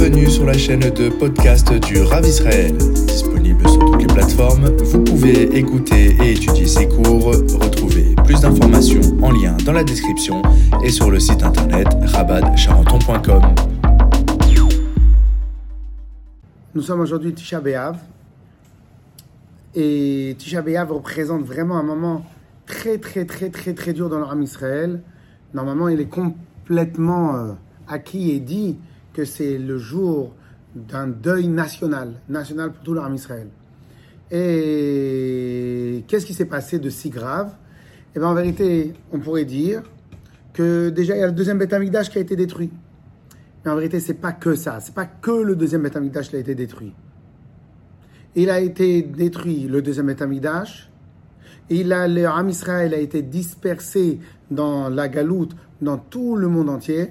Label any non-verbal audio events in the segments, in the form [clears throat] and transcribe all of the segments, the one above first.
Bienvenue sur la chaîne de podcast du Rav Israël. Disponible sur toutes les plateformes, vous pouvez écouter et étudier ces cours. Retrouvez plus d'informations en lien dans la description et sur le site internet rabadcharenton.com. Nous sommes aujourd'hui Tisha B'Av. Et Tisha B'Av représente vraiment un moment très, très, très, très, très dur dans le Ram Israël. Normalement, il est complètement euh, acquis et dit c'est le jour d'un deuil national, national pour tout Ram Israël. Et qu'est-ce qui s'est passé de si grave? Eh bien, en vérité, on pourrait dire que déjà, il y a le deuxième Beth qui a été détruit. Mais en vérité, c'est pas que ça. C'est pas que le deuxième Beth qui a été détruit. Il a été détruit, le deuxième Beth. Il a, le Israël a été dispersé dans la galoute, dans tout le monde entier.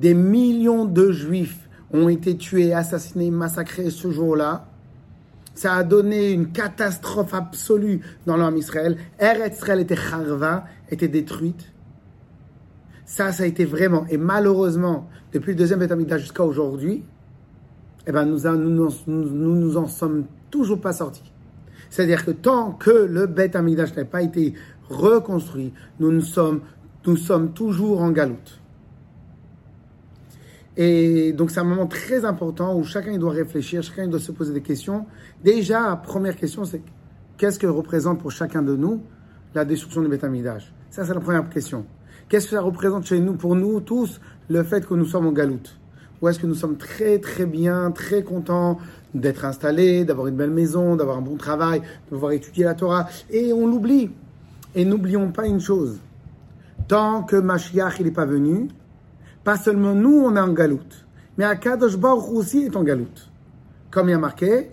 Des millions de juifs ont été tués, assassinés, massacrés ce jour-là. Ça a donné une catastrophe absolue dans l'homme Israël. Eretz Israël était Harva, était détruite. Ça, ça a été vraiment, et malheureusement, depuis le deuxième Beth jusqu'à aujourd'hui, eh ben, nous, nous, nous, en sommes toujours pas sortis. C'est-à-dire que tant que le Beth Amidash n'a pas été reconstruit, nous, nous, sommes, nous sommes toujours en galoute. Et donc c'est un moment très important où chacun il doit réfléchir, chacun il doit se poser des questions. Déjà, première question, c'est qu'est-ce que représente pour chacun de nous la destruction du Beth Amidash Ça, c'est la première question. Qu'est-ce que ça représente chez nous, pour nous tous, le fait que nous sommes en galoute Ou est-ce que nous sommes très très bien, très contents d'être installés, d'avoir une belle maison, d'avoir un bon travail, de pouvoir étudier la Torah? Et on l'oublie. Et n'oublions pas une chose. Tant que Mashiach n'est pas venu, pas seulement nous, on est en galoute, mais Akadosh Baruch aussi est en galoute. Comme il y a marqué,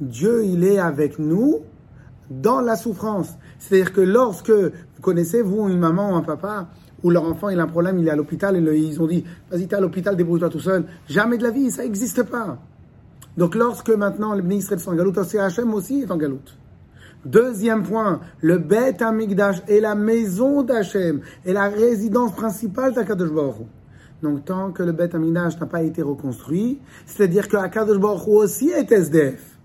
Dieu, il est avec nous dans la souffrance. C'est-à-dire que lorsque vous connaissez, vous, une maman ou un papa, où leur enfant il a un problème, il est à l'hôpital, et ils ont dit, vas-y, t'es à l'hôpital, débrouille-toi tout seul. Jamais de la vie, ça n'existe pas. Donc lorsque maintenant le ministre est en galoute, Hachem aussi est en galoute. Deuxième point, le Beth Amigdash est la maison d'Hachem, est la résidence principale d'Akadosh Baruch Donc tant que le Beth Amigdash n'a pas été reconstruit, c'est-à-dire que Akadosh aussi est SDF.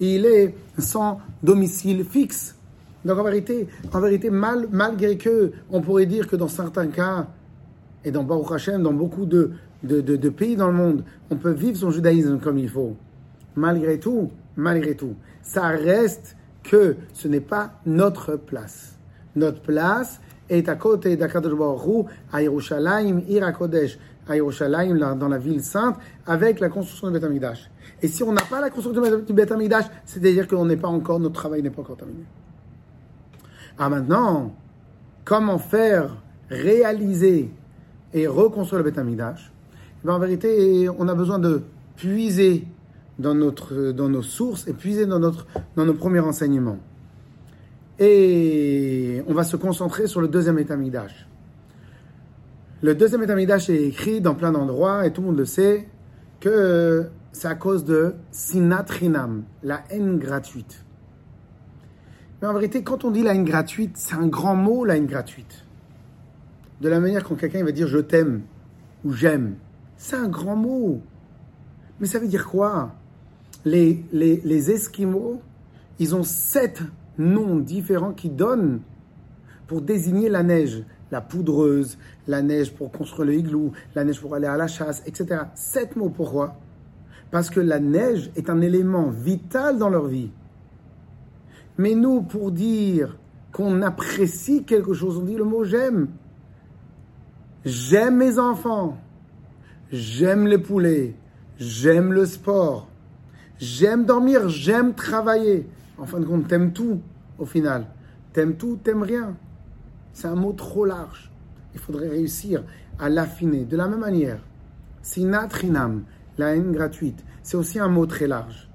Il est sans domicile fixe. Donc en vérité, en vérité mal, malgré que, on pourrait dire que dans certains cas, et dans Baruch Hashem, dans beaucoup de, de, de pays dans le monde, on peut vivre son judaïsme comme il faut. Malgré tout, malgré tout, ça reste que ce n'est pas notre place. Notre place est à côté d'Akadosh Baruch à Yerushalayim, Irakodesh, à Yerushalayim, dans la ville sainte, avec la construction du Beth. Et si on n'a pas la construction du Beth c'est-à-dire qu'on n'est pas encore, notre travail n'est pas encore terminé. Ah maintenant, comment faire réaliser et reconstruire le Beth eh ben, En vérité, on a besoin de puiser dans, notre, dans nos sources et puiser dans, notre, dans nos premiers renseignements. Et on va se concentrer sur le deuxième étamidage. Le deuxième étamidage est écrit dans plein d'endroits et tout le monde le sait que c'est à cause de sinatrinam, la haine gratuite. Mais en vérité, quand on dit la haine gratuite, c'est un grand mot, la haine gratuite. De la manière quand quelqu'un va dire je t'aime ou j'aime, c'est un grand mot. Mais ça veut dire quoi? Les, les, Esquimaux, ils ont sept noms différents qui donnent pour désigner la neige. La poudreuse, la neige pour construire le igloo, la neige pour aller à la chasse, etc. Sept mots, pourquoi? Parce que la neige est un élément vital dans leur vie. Mais nous, pour dire qu'on apprécie quelque chose, on dit le mot j'aime. J'aime mes enfants. J'aime les poulets. J'aime le sport. J'aime dormir, j'aime travailler. En fin de compte, t'aimes tout au final. T'aimes tout, t'aimes rien. C'est un mot trop large. Il faudrait réussir à l'affiner. De la même manière, sinatrinam, la haine gratuite, c'est aussi un mot très large.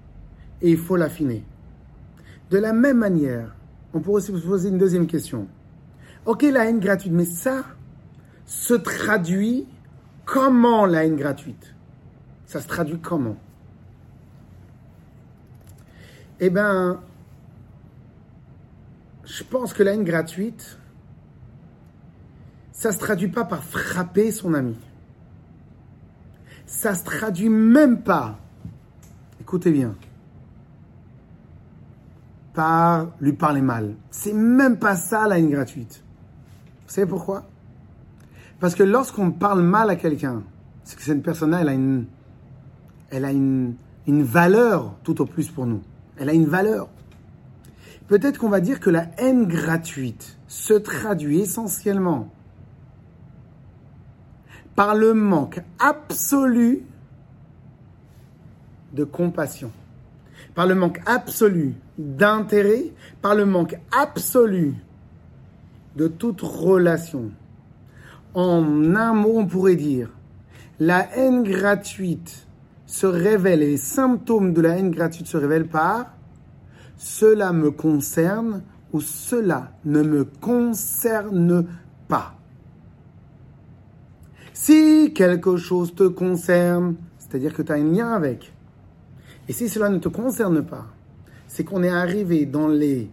Et il faut l'affiner. De la même manière, on pourrait aussi vous poser une deuxième question. Ok, la haine gratuite, mais ça se traduit comment la haine gratuite? Ça se traduit comment? Eh bien, je pense que la haine gratuite, ça ne se traduit pas par frapper son ami. ça se traduit même pas, écoutez bien, par lui parler mal. C'est même pas ça la haine gratuite. Vous savez pourquoi? Parce que lorsqu'on parle mal à quelqu'un, c'est que cette personne-là, elle a une, elle a une valeur tout au plus pour nous. Elle a une valeur. Peut-être qu'on va dire que la haine gratuite se traduit essentiellement par le manque absolu de compassion, par le manque absolu d'intérêt, par le manque absolu de toute relation. En un mot, on pourrait dire, la haine gratuite se révèle, et les symptômes de la haine gratuite se révèlent par cela me concerne ou cela ne me concerne pas. Si quelque chose te concerne, c'est-à-dire que tu as un lien avec, et si cela ne te concerne pas, c'est qu'on est arrivé dans les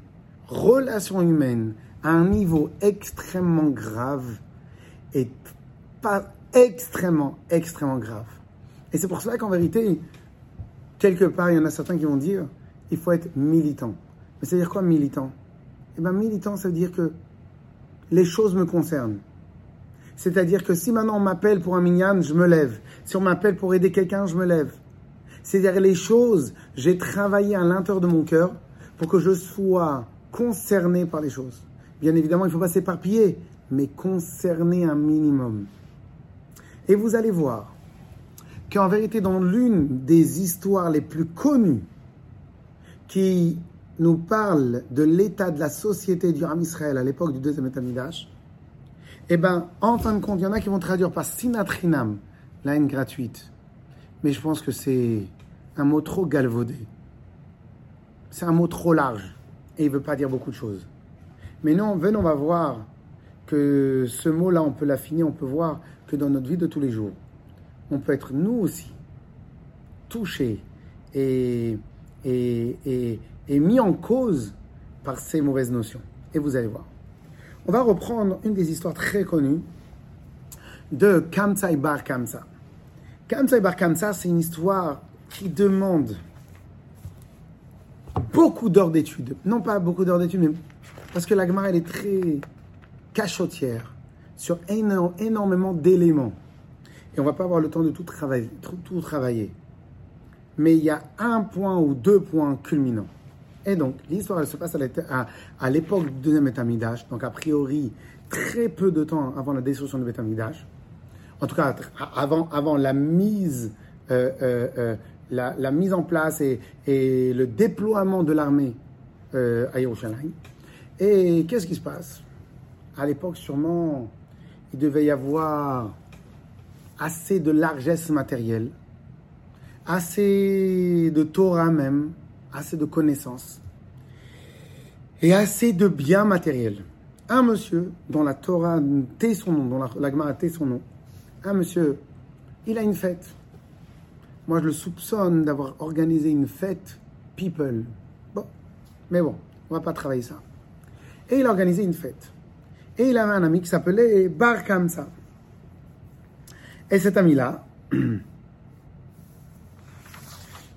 relations humaines à un niveau extrêmement grave et pas extrêmement, extrêmement grave. Et c'est pour cela qu'en vérité, quelque part, il y en a certains qui vont dire, il faut être militant. Mais c'est-à-dire quoi militant? Eh bien, militant, ça veut dire que les choses me concernent. C'est-à-dire que si maintenant on m'appelle pour un minyan, je me lève. Si on m'appelle pour aider quelqu'un, je me lève. C'est-à-dire les choses, j'ai travaillé à l'intérieur de mon cœur pour que je sois concerné par les choses. Bien évidemment, il ne faut pas s'éparpiller, mais concerné un minimum. Et vous allez voir qu'en vérité, dans l'une des histoires les plus connues qui nous parle de l'état de la société du Ram Israël à l'époque du deuxième état Midrash, eh bien, en fin de compte, il y en a qui vont traduire par sinatrinam, la haine gratuite. Mais je pense que c'est un mot trop galvaudé. C'est un mot trop large et il ne veut pas dire beaucoup de choses. Mais non, venons, on va voir que ce mot-là, on peut l'affiner, on peut voir que dans notre vie de tous les jours, on peut être nous aussi touchés et et, mis en cause par ces mauvaises notions. Et vous allez voir. On va reprendre une des histoires très connues de Kamsa Bar Kamsa. Kamsa Bar Kamsa, c'est une histoire qui demande beaucoup d'heures d'études. Non pas beaucoup d'heures d'études, mais parce que la Gemara, elle est très cachotière sur énormément d'éléments. Et on va pas avoir le temps de tout travailler. Tout travailler mais il y a un point ou deux points culminants. Et donc, l'histoire, elle se passe à l'époque du deuxième État-Midash, donc a priori très peu de temps avant la destruction du État-Midash. En tout cas, avant, avant la mise, euh, euh, euh, la, mise en place et, et le déploiement de l'armée à Yerushalayim. Et qu'est-ce qui se passe? À l'époque, sûrement, il devait y avoir assez de largesse matérielle assez de Torah même, assez de connaissances et assez de biens matériels. Un monsieur dont la Torah tait son nom, dont la, la tait son nom, un monsieur, il a une fête. Moi, je le soupçonne d'avoir organisé une fête people. Bon, mais bon, on va pas travailler ça. Et il a organisé une fête. Et il avait un ami qui s'appelait Bar Kamsa. Et cet ami-là, [clears throat]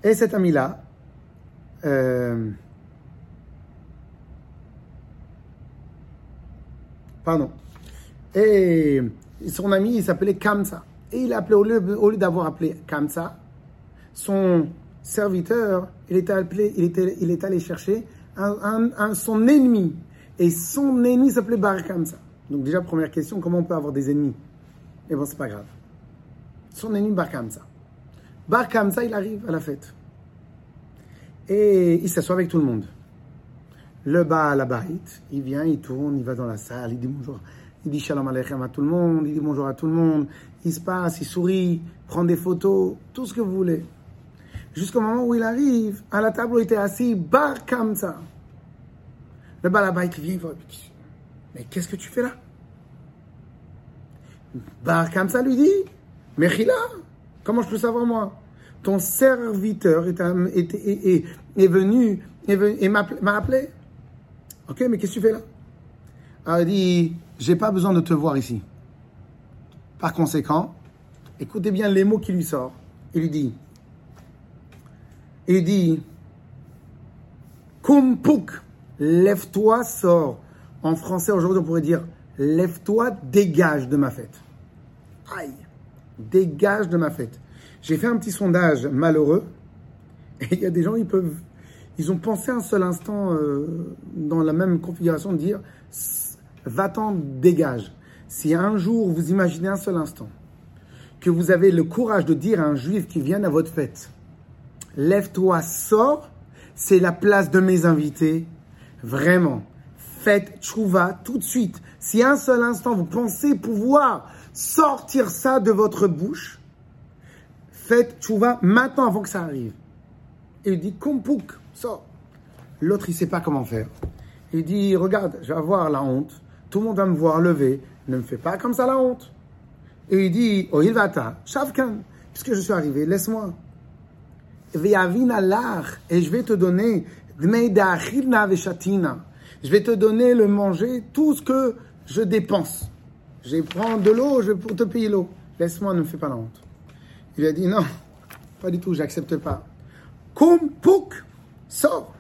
Et cet ami-là, euh, pardon, et son ami, il s'appelait Kamsa. Et il a appelé, au lieu, d'avoir appelé Kamsa, son serviteur, il était, appelé, il était, il est allé chercher un, son ennemi. Et son ennemi s'appelait Bar Kamsa. Donc déjà, première question, comment on peut avoir des ennemis? Mais bon, c'est pas grave. Son ennemi Bar Kamsa. Bar Kamsa, il arrive à la fête. Et il s'assoit avec tout le monde. Le bas la baït, il vient, il tourne, il va dans la salle, il dit bonjour. Il dit shalom aleichem à tout le monde, il dit bonjour à tout le monde. Il se passe, il sourit, prend des photos, tout ce que vous voulez. Jusqu'au moment où il arrive, à la table où il était assis, bar ça. Le bas la baït, il vient, il mais qu'est-ce que tu fais là? Bar ça lui dit, Mechila, comment je peux savoir moi? Ton serviteur est, venu et m'a appelé. Ok, mais qu'est-ce que tu fais là? Alors, il dit, j'ai pas besoin de te voir ici. Par conséquent, Écoutez bien les mots qui lui sortent. Il lui dit, il lui dit, Kumpuk, lève-toi, sors. En français, aujourd'hui, on pourrait dire, lève-toi, dégage de ma fête. Aïe, dégage de ma fête. J'ai fait un petit sondage malheureux, et il y a des gens, ils peuvent, ils ont pensé un seul instant euh, dans la même configuration de dire, va-t'en, dégage. Si un jour vous imaginez un seul instant que vous avez le courage de dire à un juif qui vient à votre fête, lève-toi, sors, c'est la place de mes invités. Vraiment, faites tchouva tout de suite. Si un seul instant vous pensez pouvoir sortir ça de votre bouche, faites tchouva maintenant avant que ça arrive. Et il dit, Kompouk, sors. L'autre, il sait pas comment faire. Il dit, regarde, je vais avoir la honte. Tout le monde va me voir lever. Ne me fais pas comme ça la honte. Et il dit, oh il va ta, Shavkan, puisque je suis arrivé, laisse-moi. Et je vais te donner, je vais te donner le manger, tout ce que je dépense. Je prendre de l'eau, je vais pour te payer l'eau. Laisse-moi, ne me fais pas la honte. Il a dit, non, pas du tout, j'accepte pas. Kum, pouk, sors.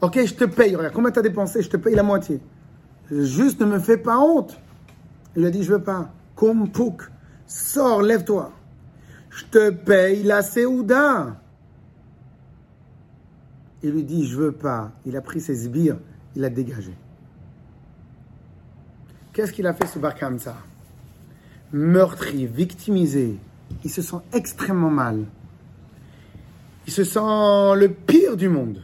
Ok, je te paye. Regarde, combien tu as dépensé Je te paye la moitié. Juste ne me fais pas honte. Il a dit, je veux pas. Kum, pouk, sors, lève-toi. Je te paye la Séouda. Il lui dit, je veux pas. Il a pris ses sbires, il a dégagé. Qu'est-ce qu'il a fait ce bar ça Meurtri, victimisé. Il se sent extrêmement mal. Il se sent le pire du monde.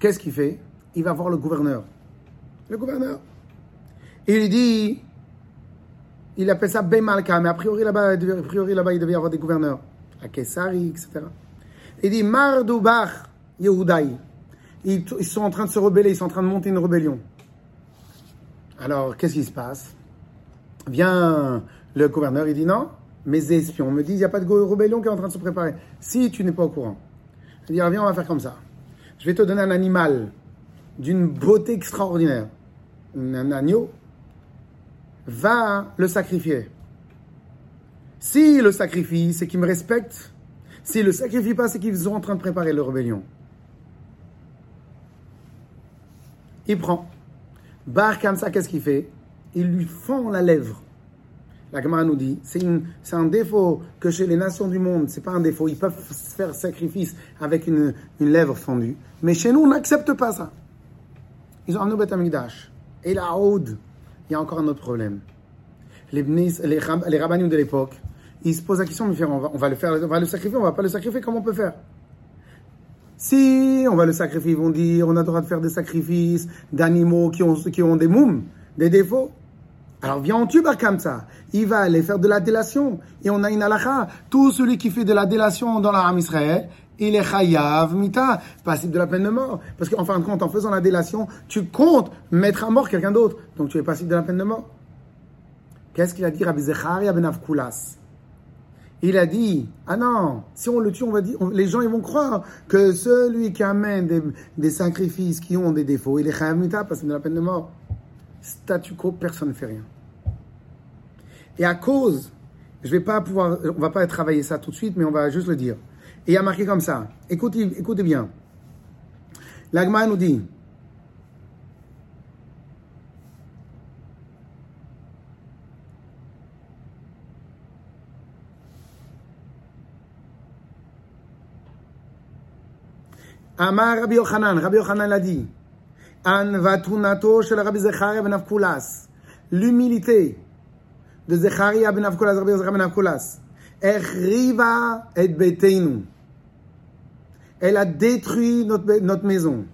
Qu'est-ce qu'il fait? Il va voir le gouverneur. Le gouverneur. il dit, il appelle ça Bemalka, mais a priori là-bas, a priori il devait y avoir des gouverneurs. À Kessari, etc. Il dit, Mardoubach, Yehudaï. Ils sont en train de se rebeller, ils sont en train de monter une rébellion. Alors, qu'est-ce qui se passe? Vient le gouverneur, il dit non, mes espions me disent, il n'y a pas de rébellion qui est en train de se préparer. Si tu n'es pas au courant, il dit, viens, on va faire comme ça. Je vais te donner un animal d'une beauté extraordinaire, un agneau, va le sacrifier. Si le sacrifie, c'est qu'il me respecte. S'il le sacrifie pas, c'est qu'ils sont en train de préparer leur rébellion. Il prend. Bar comme ça, qu'est-ce qu'il fait? Il lui fend la lèvre. La Gemara nous dit, c'est un défaut que chez les nations du monde, c'est pas un défaut, ils peuvent faire sacrifice avec une, une lèvre fendue. Mais chez nous, on n'accepte pas ça. Ils ont amené Beth Et la Aude, il y a encore un autre problème. Les, rabbinim de l'époque, ils se posent la question, mais on va, on va le faire, on va le sacrifier, on va pas le sacrifier, comment on peut faire? Si on va le sacrifier, ils vont dire, on a le droit de faire des sacrifices d'animaux qui ont, qui ont des moums, des défauts. Alors viens en tube comme. Il va aller faire de la délation. Et on a une halakha. Tout celui qui fait de la délation dans la Israël, il est chayav mita, passible de la peine de mort. Parce qu'en fin de compte, en faisant la délation, tu comptes mettre à mort quelqu'un d'autre. Donc tu es passible de la peine de mort. Qu'est-ce qu'il a dit Rabbi Zecharia ben Avkulas Il a dit, ah non, si on le tue, on va dire, les gens ils vont croire que celui qui amène des, sacrifices qui ont des défauts, il est chayav mita, passible de la peine de mort. Statu quo, personne ne fait rien. Et à cause, je vais pas pouvoir, on va pas travailler ça tout de suite, mais on va juste le dire. Et il y a marqué comme ça. Écoutez, écoutez bien. L'Agma nous dit Amar Rabbi Yochanan, Rabbi Yochanan l'a dit. An vatunato shel Rabbi Zecharia ben Avkulas. L'humilité de Zecharia ben Avkulas, Rabbi Zecharia ben Avkulas. Echriva et beteinu. Elle a détruit notre, notre maison.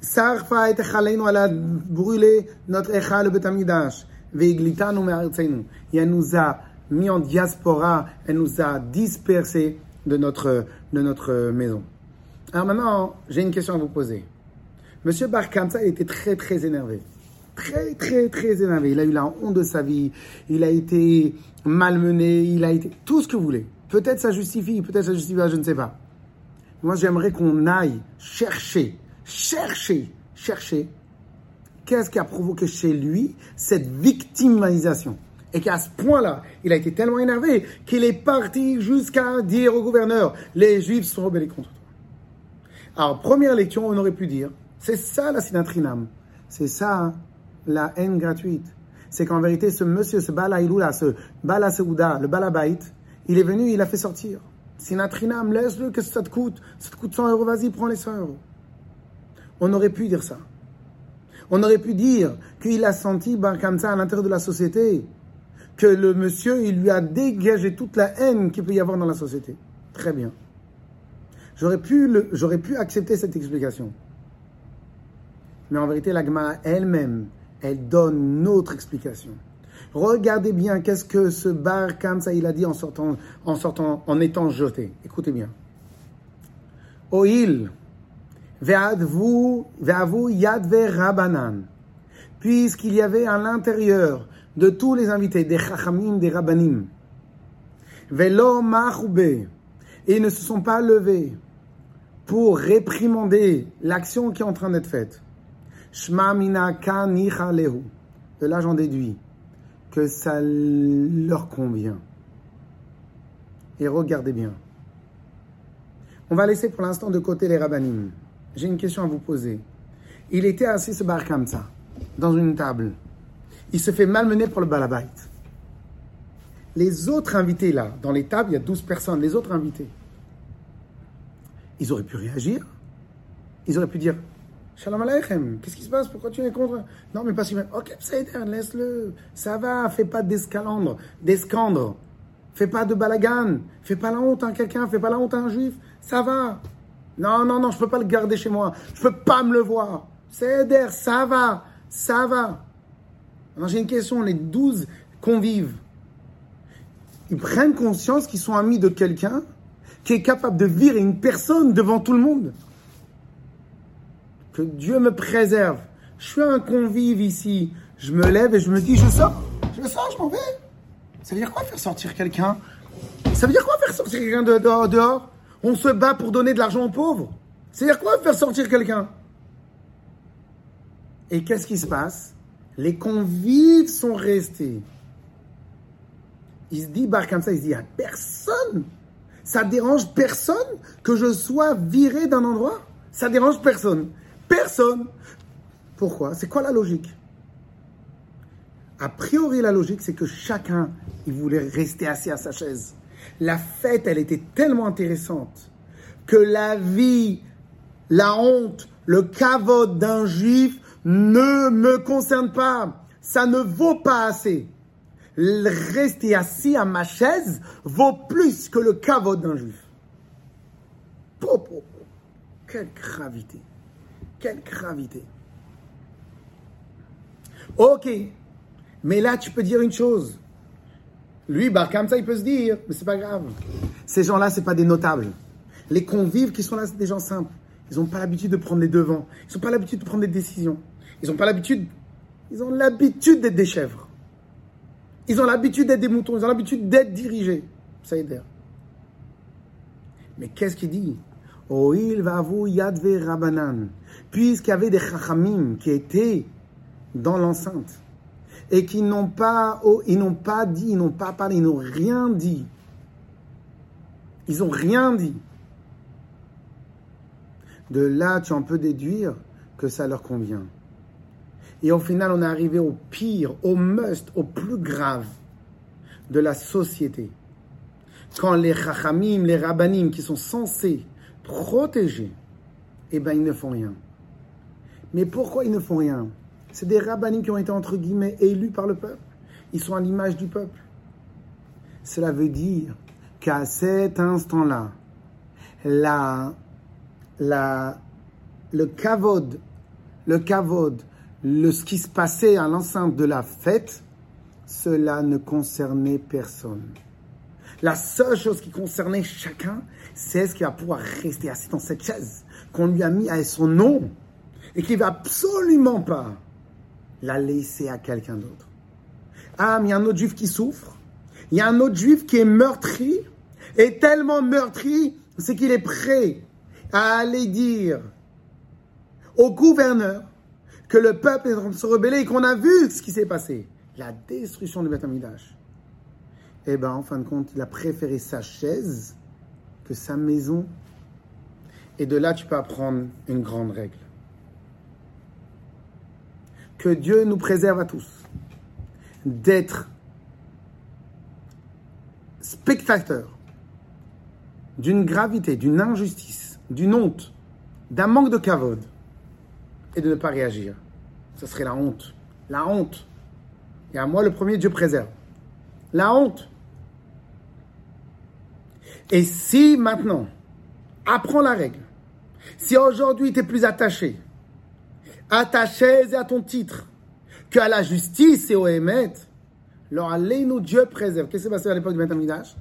Sarfa et echaleinu, elle a brûlé notre echal betamidash. Veiglitanu me'artzeinu. Et elle nous a mis en diaspora, elle nous a dispersés de notre, de notre maison. Alors maintenant, j'ai une question à vous poser. Monsieur Barkamsa était très très énervé. Très très très énervé. Il a eu la honte de sa vie. Il a été malmené. Il a été tout ce que vous voulez. Peut-être ça justifie, peut-être ça justifie je ne sais pas. Moi, j'aimerais qu'on aille chercher, chercher, chercher qu'est-ce qui a provoqué chez lui cette victimisation. Et qu'à ce point-là, il a été tellement énervé qu'il est parti jusqu'à dire au gouverneur, les juifs sont rebellés contre Alors, première lecture, on aurait pu dire, c'est ça la sinatrinam. C'est ça la haine gratuite. C'est qu'en vérité, ce monsieur, ce Bala ce Bala le Balabait, il est venu, il a fait sortir. Sinatrinam, laisse-le, que ça te coûte Ça te coûte 100 euros, vas-y, prends les 100 euros. On aurait pu dire ça. On aurait pu dire qu'il a senti ben, comme ça à l'intérieur de la société, que le monsieur, il lui a dégagé toute la haine qu'il peut y avoir dans la société. Très bien. J'aurais pu, j'aurais pu accepter cette explication. Mais en vérité, l'agma elle-même, elle donne une autre explication. Regardez bien qu'est-ce que ce bar ça il a dit en sortant, en sortant, en étant jeté. Écoutez bien. Oil, ve'avu yad rabanan. Puisqu'il y avait à l'intérieur de tous les invités, des chachamim, des rabbanim, ve'lo machube, et ils ne se sont pas levés pour réprimander l'action qui est en train d'être faite. Shma mina lehu. De là, j'en déduis que ça leur convient. Et regardez bien. On va laisser pour l'instant de côté les rabbinim. J'ai une question à vous poser. Il était assis ce bar dans une table. Il se fait malmener pour le balabait. Les autres invités là, dans les tables, il y a 12 personnes, les autres invités. Ils auraient pu réagir. Ils auraient pu dire Shalom Aleichem, qu'est-ce qui se passe? Pourquoi tu es contre? Non, mais pas si mal. Ok, laisse-le. Ça va, fais pas d'escalandre, d'escandre. Fais pas de balagan. Fais pas la honte à quelqu'un, fais pas la honte à un juif. Ça va. Non, non, non, je peux pas le garder chez moi. Je peux pas me le voir. C'est ça va. Ça va. Alors j'ai une question. Les douze convives, ils prennent conscience qu'ils sont amis de quelqu'un? Qui est capable de virer une personne devant tout le monde. Que Dieu me préserve. Je suis un convive ici. Je me lève et je me dis, je sors. Je sors, je m'en vais. Ça veut dire quoi faire sortir quelqu'un? Ça veut dire quoi faire sortir quelqu'un de dehors, On se bat pour donner de l'argent aux pauvres. Ça veut dire quoi faire sortir quelqu'un? Et qu'est-ce qui se passe? Les convives sont restés. Il se dit, bar comme ça, il se dit, à personne. Ça dérange personne que je sois viré d'un endroit? Ça dérange personne. Personne. Pourquoi? C'est quoi la logique? A priori, la logique, c'est que chacun, il voulait rester assis à sa chaise. La fête, elle était tellement intéressante que la vie, la honte, le cavode d'un juif ne me concerne pas. Ça ne vaut pas assez. Rester assis à ma chaise vaut plus que le cavode d'un juif. Quelle gravité. Quelle gravité. Ok, mais là tu peux dire une chose. Lui, bah, comme ça, il peut se dire, mais c'est pas grave. Ces gens-là, c'est pas des notables. Les convives qui sont là, c'est des gens simples. Ils n'ont pas l'habitude de prendre les devants. Ils n'ont pas l'habitude de prendre des décisions. Ils n'ont pas l'habitude. Ils ont l'habitude d'être des chèvres. Ils ont l'habitude d'être des moutons. Ils ont l'habitude d'être dirigés. Ça aide. Mais qu'est-ce qu'il dit? Il va vous yadve rabanan puisqu'il y avait des chachamim qui étaient dans l'enceinte et qui n'ont pas, oh, ils n'ont pas dit, ils n'ont pas parlé, ils n'ont rien dit. Ils n'ont rien dit. De là, tu en peux déduire que ça leur convient. Et au final, on est arrivé au pire, au must, au plus grave de la société. Quand les chachamim, les rabbanim qui sont censés protéger, eh bien, ils ne font rien. Mais pourquoi ils ne font rien? C'est des rabbinis qui ont été, entre guillemets, élus par le peuple. Ils sont à l'image du peuple. Cela veut dire qu'à cet instant-là, la, la, le kavod, le kavod, le, ce qui se passait à l'enceinte de la fête, cela ne concernait personne. La seule chose qui concernait chacun, c'est ce qui va pouvoir rester assis dans cette chaise qu'on lui a mis à son nom et qui va absolument pas la laisser à quelqu'un d'autre. Ah, mais il y a un autre juif qui souffre. Il y a un autre juif qui est meurtri. Et tellement meurtri, c'est qu'il est prêt à aller dire au gouverneur que le peuple est en train de se rebeller et qu'on a vu ce qui s'est passé. la destruction du Beth Amidash, eh bien, en fin de compte, il a préféré sa chaise que sa maison. Et de là, tu peux apprendre une grande règle. Que Dieu nous préserve à tous d'être spectateurs d'une gravité, d'une injustice, d'une honte, d'un manque de cavode et de ne pas réagir. Ce serait la honte. La honte. Et à moi, le premier, Dieu préserve. La honte. Et si maintenant, apprends la règle, si aujourd'hui tu es plus attaché à ta chaise et à ton titre qu'à la justice et au Hémet, alors allez-nous, Dieu préserve. Qu'est-ce qui s'est passé à l'époque du Beth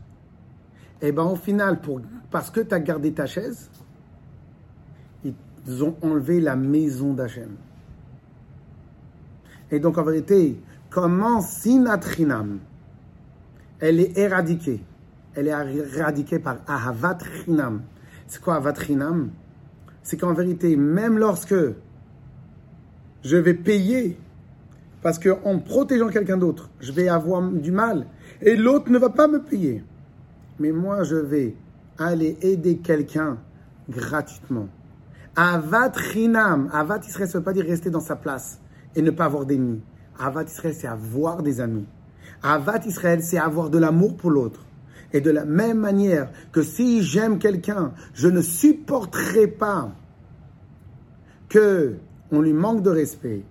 Eh bien, au final, pour, parce que tu as gardé ta chaise, ils ont enlevé la maison d'Hachem. Et donc, en vérité, comment Sinatrinam, elle est éradiquée Elle est éradiquée par Ahavat Rinam. C'est quoi Ahavat Rinam C'est qu'en vérité, même lorsque je vais payer, parce qu'en protégeant quelqu'un d'autre, je vais avoir du mal, et l'autre ne va pas me payer, mais moi, je vais aller aider quelqu'un gratuitement. Avat Rinam, Avat Israël, ça ne veut pas dire rester dans sa place et ne pas avoir d'ennemis. Avat Israël, c'est avoir des amis. Avat Israël, c'est avoir de l'amour pour l'autre. Et de la même manière que si j'aime quelqu'un, je ne supporterai pas que on lui manque de respect.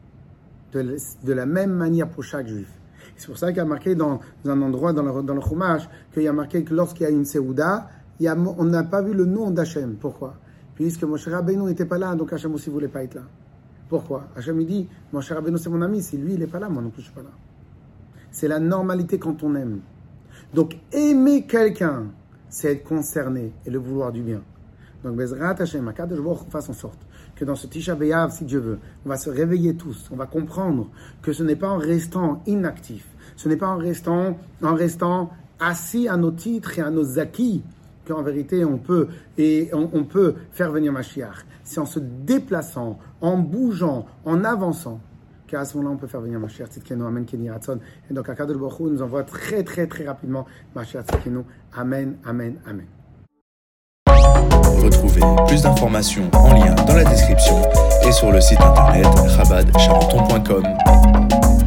De, la même manière pour chaque juif. C'est pour ça qu'il y a marqué dans, un endroit dans le, dans le qu'il y a marqué que lorsqu'il y a une Seouda, on n'a pas vu le nom d'Hachem. Pourquoi? Puisque Moshe Rabbeinu n'était pas là, donc Hachem aussi voulait pas être là. Pourquoi? Hachem il dit, Moshe Rabbeinu c'est mon ami, si lui il n'est pas là, moi non plus je suis pas là. C'est la normalité quand on aime. Donc aimer quelqu'un, c'est être concerné et le vouloir du bien. Donc Bezrat Hachem, Akadosh Baruch fasse en sorte que dans ce Tisha si Dieu veut, on va se réveiller tous, on va comprendre que ce n'est pas en restant inactif, ce n'est pas en restant, en restant assis à nos titres et à nos acquis qu'en vérité on peut, et on, peut faire venir Mashiach. C'est en se déplaçant, en bougeant, en avançant, qu'à ce moment-là on peut faire venir Mashiach Tzidkenu. Amen, Ratzon. Et donc Akadosh Baruch nous envoie très très très rapidement Mashiach Tzidkenu. Amen, Amen, Amen. Retrouvez plus d'informations en lien dans la description et sur le site internet rabadcharenton.com.